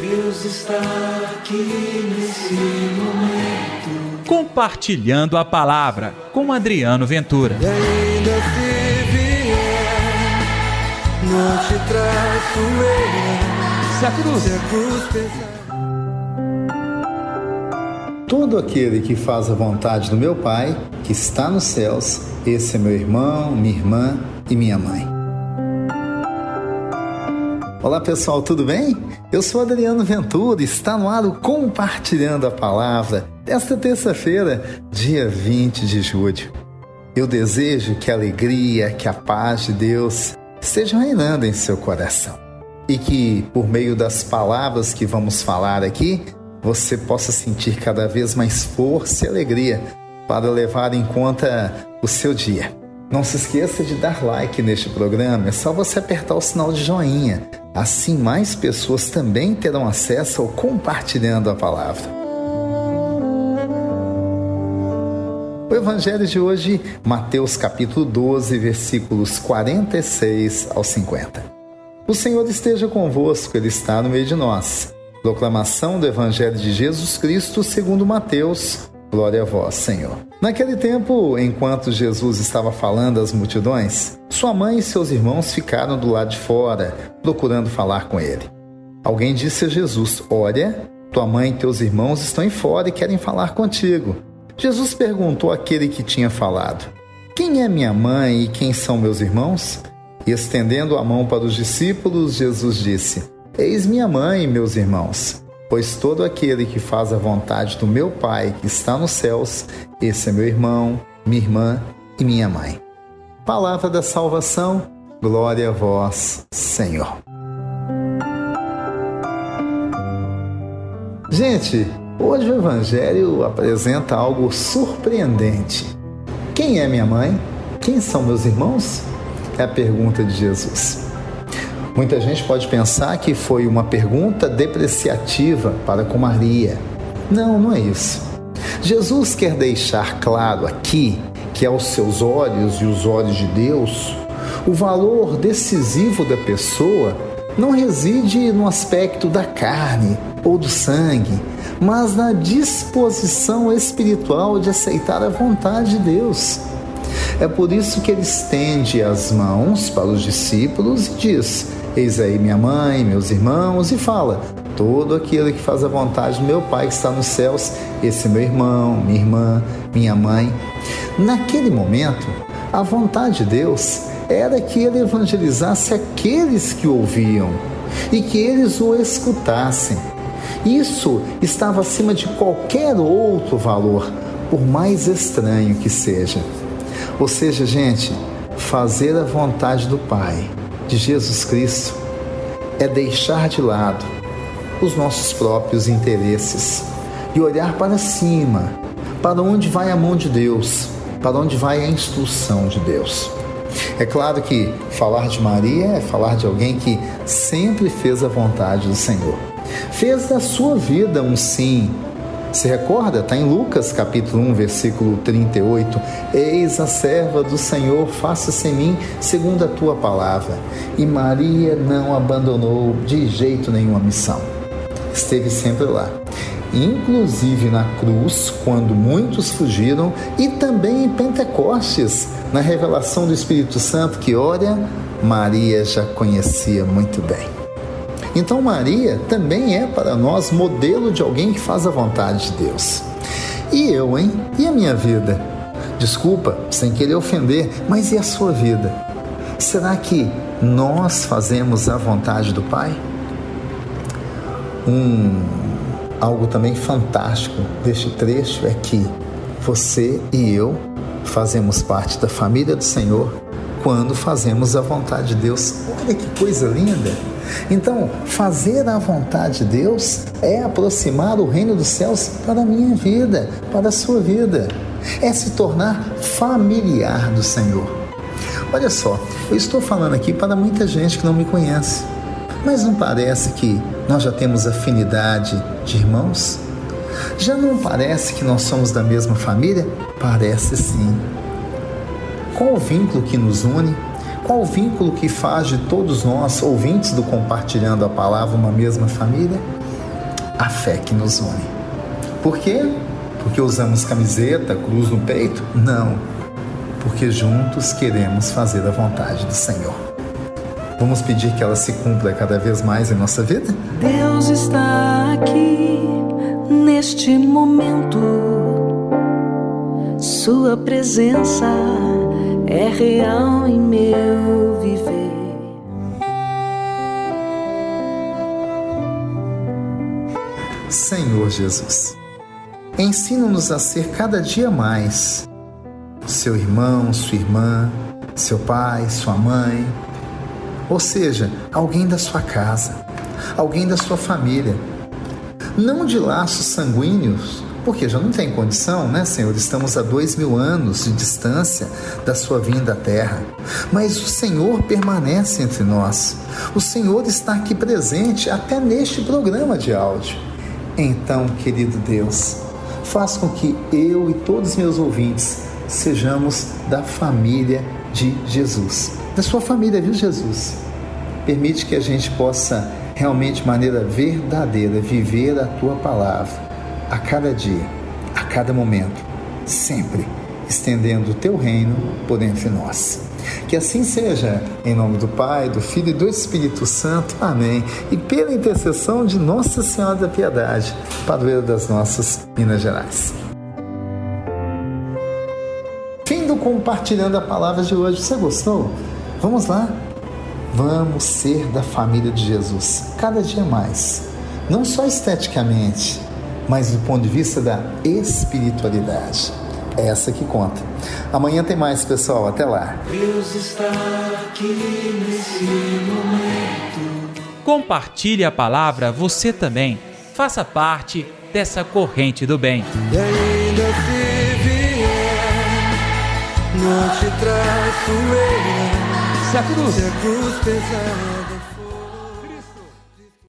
Deus está aqui nesse momento. Compartilhando a palavra com Adriano Ventura. E ainda se vier, não te traço eu. Se a cruz, Se a cruz pesar. Todo aquele que faz a vontade do meu Pai, que está nos céus, esse é meu irmão, minha irmã e minha mãe. Olá pessoal, tudo bem? Eu sou Adriano Ventura, está no ar o Compartilhando a Palavra, desta terça-feira, dia 20 de julho. Eu desejo que a alegria, que a paz de Deus estejam reinando em seu coração e que, por meio das palavras que vamos falar aqui, você possa sentir cada vez mais força e alegria para levar em conta o seu dia. Não se esqueça de dar like neste programa, é só você apertar o sinal de joinha. Assim mais pessoas também terão acesso ao compartilhando a palavra. O evangelho de hoje, Mateus capítulo 12, versículos 46 ao 50. O Senhor esteja convosco, ele está no meio de nós. Proclamação do evangelho de Jesus Cristo, segundo Mateus. Glória a vós, Senhor. Naquele tempo, enquanto Jesus estava falando às multidões, sua mãe e seus irmãos ficaram do lado de fora, procurando falar com ele. Alguém disse a Jesus: Olha, tua mãe e teus irmãos estão em fora e querem falar contigo. Jesus perguntou àquele que tinha falado: Quem é minha mãe e quem são meus irmãos? E estendendo a mão para os discípulos, Jesus disse: Eis minha mãe e meus irmãos. Pois todo aquele que faz a vontade do meu Pai que está nos céus, esse é meu irmão, minha irmã e minha mãe. Palavra da salvação, glória a vós, Senhor. Gente, hoje o Evangelho apresenta algo surpreendente. Quem é minha mãe? Quem são meus irmãos? É a pergunta de Jesus. Muita gente pode pensar que foi uma pergunta depreciativa para com Maria. Não, não é isso. Jesus quer deixar claro aqui que aos seus olhos e os olhos de Deus, o valor decisivo da pessoa não reside no aspecto da carne ou do sangue, mas na disposição espiritual de aceitar a vontade de Deus. É por isso que ele estende as mãos para os discípulos e diz: Eis aí minha mãe, meus irmãos, e fala: Todo aquele que faz a vontade do meu Pai que está nos céus, esse meu irmão, minha irmã, minha mãe. Naquele momento, a vontade de Deus era que ele evangelizasse aqueles que ouviam e que eles o escutassem. Isso estava acima de qualquer outro valor, por mais estranho que seja. Ou seja, gente, fazer a vontade do Pai, de Jesus Cristo, é deixar de lado os nossos próprios interesses e olhar para cima, para onde vai a mão de Deus, para onde vai a instrução de Deus. É claro que falar de Maria é falar de alguém que sempre fez a vontade do Senhor. Fez da sua vida um sim. Se recorda? Está em Lucas capítulo 1, versículo 38. Eis a serva do Senhor, faça-se em mim segundo a tua palavra. E Maria não abandonou de jeito nenhum a missão. Esteve sempre lá inclusive na cruz, quando muitos fugiram, e também em Pentecostes, na revelação do Espírito Santo, que, olha, Maria já conhecia muito bem. Então, Maria também é para nós modelo de alguém que faz a vontade de Deus. E eu, hein? E a minha vida? Desculpa, sem querer ofender, mas e a sua vida? Será que nós fazemos a vontade do Pai? Um algo também fantástico deste trecho é que você e eu fazemos parte da família do Senhor quando fazemos a vontade de Deus. Olha que coisa linda! Então, fazer a vontade de Deus é aproximar o reino dos céus para a minha vida, para a sua vida. É se tornar familiar do Senhor. Olha só, eu estou falando aqui para muita gente que não me conhece. Mas não parece que nós já temos afinidade de irmãos? Já não parece que nós somos da mesma família? Parece sim. Qual o vínculo que nos une? Qual o vínculo que faz de todos nós, ouvintes do Compartilhando a Palavra, uma mesma família? a fé que nos une. Por quê? Porque usamos camiseta, cruz no peito? Não. Porque juntos queremos fazer a vontade do Senhor. Vamos pedir que ela se cumpra cada vez mais em nossa vida? Deus está aqui neste momento. Sua presença é real em meu viver. Senhor Jesus, ensina-nos a ser cada dia mais seu irmão, sua irmã, seu pai, sua mãe, ou seja, alguém da sua casa, alguém da sua família. Não de laços sanguíneos, porque já não tem condição, né, Senhor? Estamos a dois mil anos de distância da sua vinda à Terra. Mas o Senhor permanece entre nós. O Senhor está aqui presente até neste programa de áudio. Então, querido Deus, faz com que eu e todos os meus ouvintes sejamos da família de Jesus. Da sua família, viu, Jesus? Permite que a gente possa realmente, de maneira verdadeira, viver a tua palavra a cada dia, a cada momento, sempre estendendo o teu reino por entre nós. Que assim seja, em nome do Pai, do Filho e do Espírito Santo. Amém. E pela intercessão de Nossa Senhora da Piedade, padroeira das nossas Minas Gerais. Fim do compartilhando a palavra de hoje. Você gostou? Vamos lá? Vamos ser da família de Jesus, cada dia mais. Não só esteticamente, mas do ponto de vista da espiritualidade. É essa que conta. Amanhã tem mais, pessoal. Até lá. Deus está aqui nesse momento. Compartilhe a palavra você também. Faça parte dessa corrente do bem. E ainda se vier, não te traço eu. Se a cruz Se a cruz pesar.